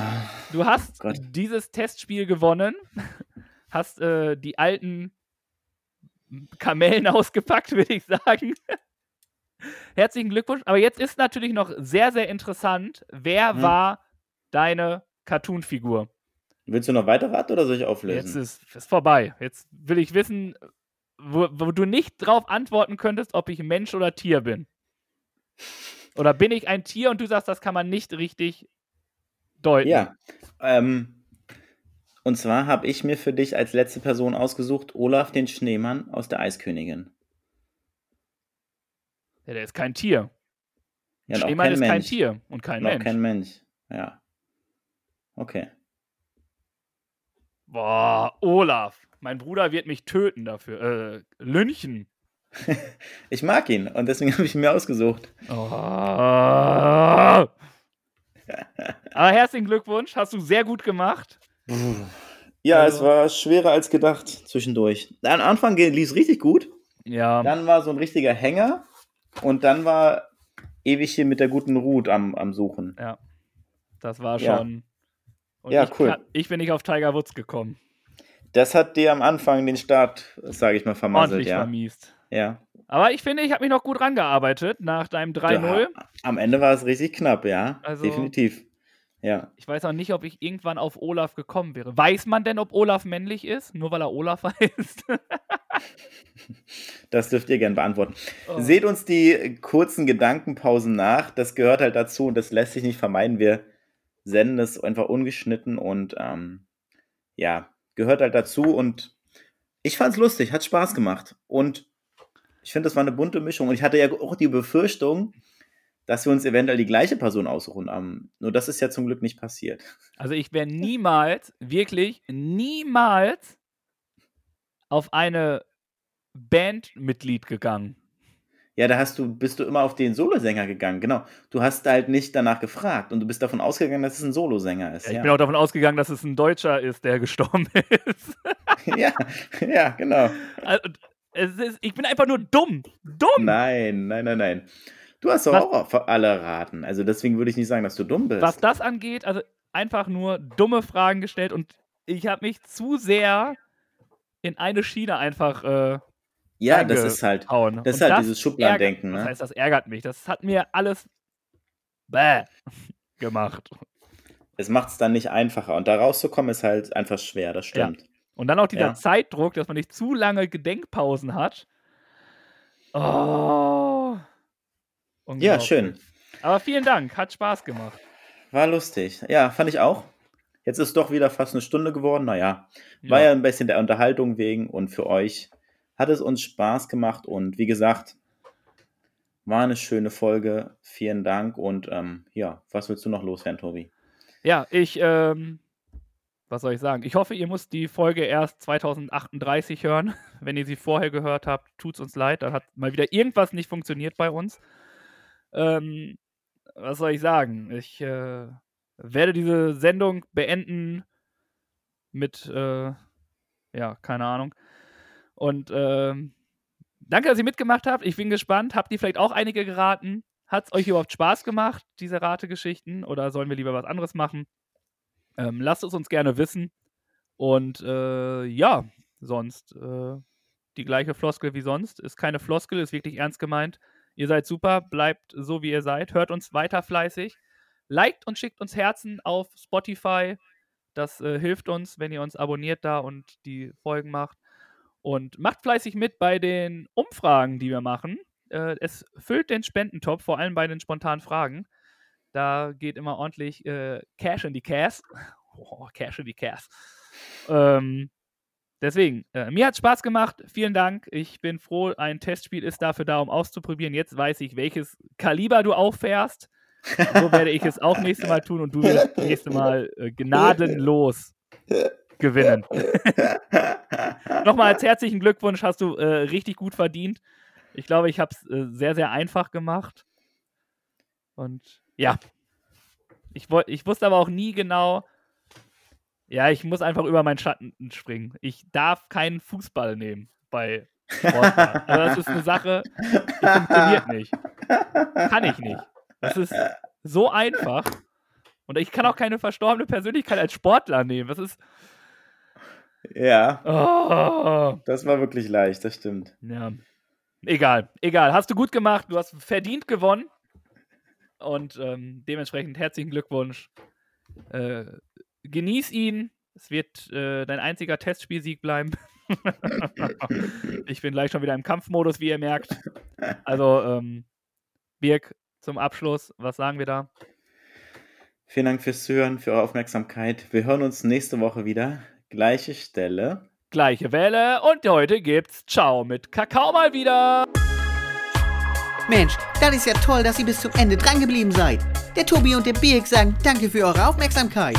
Du hast Gott. dieses Testspiel gewonnen, hast äh, die alten Kamellen ausgepackt, würde ich sagen. Herzlichen Glückwunsch. Aber jetzt ist natürlich noch sehr, sehr interessant, wer Hm. war deine Cartoon-Figur? Willst du noch weiter raten oder soll ich Jetzt auflösen? ist es vorbei. Jetzt will ich wissen, wo, wo du nicht drauf antworten könntest, ob ich Mensch oder Tier bin. Oder bin ich ein Tier und du sagst, das kann man nicht richtig deuten. Ja. Ähm, und zwar habe ich mir für dich als letzte Person ausgesucht Olaf den Schneemann aus der Eiskönigin. Ja, der ist kein Tier. Ja, auch Schneemann kein ist Mensch. kein Tier und kein Und auch Mensch. kein Mensch. Ja. Okay. Boah, Olaf. Mein Bruder wird mich töten dafür. Äh, lynchen. Ich mag ihn und deswegen habe ich ihn mir ausgesucht. Oh. Aber herzlichen Glückwunsch, hast du sehr gut gemacht. Ja, Also- es war schwerer als gedacht zwischendurch. Am Anfang lief es richtig gut. Ja, Dann war so ein richtiger Hänger und dann war ewig hier mit der guten Ruth am, am Suchen. das war Ja. schon. Und Ja, ich, cool. ich bin nicht auf Tiger Woods gekommen. Das hat dir am Anfang den Start, sage ich mal, vermasselt, Ordentlich ja. vermiest. ja. Aber ich finde, ich habe mich noch gut rangearbeitet nach deinem 3-0. Ja, Am Ende war es richtig knapp, ja. Also- Definitiv. Ja. Ich weiß auch nicht, ob ich irgendwann auf Olaf gekommen wäre. Weiß man denn, ob Olaf männlich ist? Nur weil er Olaf heißt? Das dürft ihr gerne beantworten. Oh. Seht uns die kurzen Gedankenpausen nach. Das gehört halt dazu und das lässt sich nicht vermeiden. Wir senden es einfach ungeschnitten und ähm, ja, gehört halt dazu. Und ich fand es lustig, hat Spaß gemacht. Und ich finde, das war eine bunte Mischung. Und ich hatte ja auch die Befürchtung, dass wir uns eventuell die gleiche Person aussuchen. Ähm, nur das ist ja zum Glück nicht passiert. Also ich wäre niemals, wirklich niemals auf eine Bandmitglied gegangen. Ja, da hast du, bist du immer auf den Solosänger gegangen, genau. Du hast halt nicht danach gefragt und du bist davon ausgegangen, dass es ein Solosänger ist. Ja, ich Ja, bin auch davon ausgegangen, dass es ein Deutscher ist, der gestorben ist. ja, ja, genau. Also, ist ich bin einfach nur dumm. Dumm. Nein, nein, nein, nein. Du hast doch Was- auch alle raten. Also deswegen würde ich nicht sagen, dass du dumm bist. Was das angeht, also einfach nur dumme Fragen gestellt und ich habe mich zu sehr in eine Schiene einfach äh, ja, das ist halt, hauen. das ist halt dieses Schubladendenken, ne? Das heißt, das ärgert mich. Das hat mir alles bäh gemacht. es macht es dann nicht einfacher. Und da rauszukommen ist halt einfach schwer, das Ja. stimmt. Und dann auch dieser Ja. Zeitdruck, dass man nicht zu lange Gedenkpausen hat. Oh. Ja, Unglaublich. schön. Aber vielen Dank, hat Spaß gemacht. War lustig. Ja, fand ich auch. Jetzt ist doch wieder fast eine Stunde geworden. Naja, war ja ein bisschen der Unterhaltung wegen und für euch hat es uns Spaß gemacht und wie gesagt, war eine schöne Folge. Vielen Dank und ähm, ja, was willst du noch loswerden, Tobi? Ja, ich, ähm, was soll ich sagen? Ich hoffe, ihr müsst die Folge erst 2038 hören. Wenn ihr sie vorher gehört habt, tut's uns leid. Dann hat mal wieder irgendwas nicht funktioniert bei uns. Ähm, was soll ich sagen? Ich äh, werde diese Sendung beenden mit, äh, ja, keine Ahnung. Und ähm, danke, dass ihr mitgemacht habt. Ich bin gespannt. Habt ihr vielleicht auch einige geraten? Hat es euch überhaupt Spaß gemacht, diese Rategeschichten? Oder sollen wir lieber was anderes machen? Ähm, lasst es uns gerne wissen. Und äh, ja, sonst äh, die gleiche Floskel wie sonst. Ist keine Floskel, ist wirklich ernst gemeint. Ihr seid super, bleibt so wie ihr seid, hört uns weiter fleißig. Liked und schickt uns Herzen auf Spotify. Das äh, hilft uns, wenn ihr uns abonniert da und die Folgen macht. Und macht fleißig mit bei den Umfragen, die wir machen. Äh, es füllt den Spendentopf, vor allem bei den spontanen Fragen. Da geht immer ordentlich äh, Cash in die Cash. Oh, Cash in die Cash. Ähm, deswegen, äh, mir hat Spaß gemacht. Vielen Dank. Ich bin froh, ein Testspiel ist dafür da, um auszuprobieren. Jetzt weiß ich, welches Kaliber du auffährst. So werde ich es auch nächstes Mal tun und du wirst nächstes Mal äh, gnadenlos gewinnen. Nochmal als herzlichen Glückwunsch, hast du äh, richtig gut verdient. Ich glaube, ich habe es äh, sehr, sehr einfach gemacht. Und ja, ich, ich wusste aber auch nie genau, ja, ich muss einfach über meinen Schatten springen. Ich darf keinen Fußball nehmen bei Sportler. also das ist eine Sache, die funktioniert nicht. Kann ich nicht. Das ist so einfach. Und ich kann auch keine verstorbene Persönlichkeit als Sportler nehmen. Das ist. Ja. Oh. Das war wirklich leicht, das stimmt. Ja. Egal, egal. Hast du gut gemacht. Du hast verdient gewonnen. Und ähm, dementsprechend herzlichen Glückwunsch. Äh, genieß ihn. Es wird äh, dein einziger Testspielsieg bleiben. ich bin gleich schon wieder im Kampfmodus, wie ihr merkt. Also, ähm, Birg, zum Abschluss, was sagen wir da? Vielen Dank fürs Zuhören, für eure Aufmerksamkeit. Wir hören uns nächste Woche wieder. Gleiche Stelle. Gleiche Welle und heute gibt's Ciao mit Kakao mal wieder. Mensch, das ist ja toll, dass ihr bis zum Ende drangeblieben seid. Der Tobi und der Birk sagen Danke für eure Aufmerksamkeit.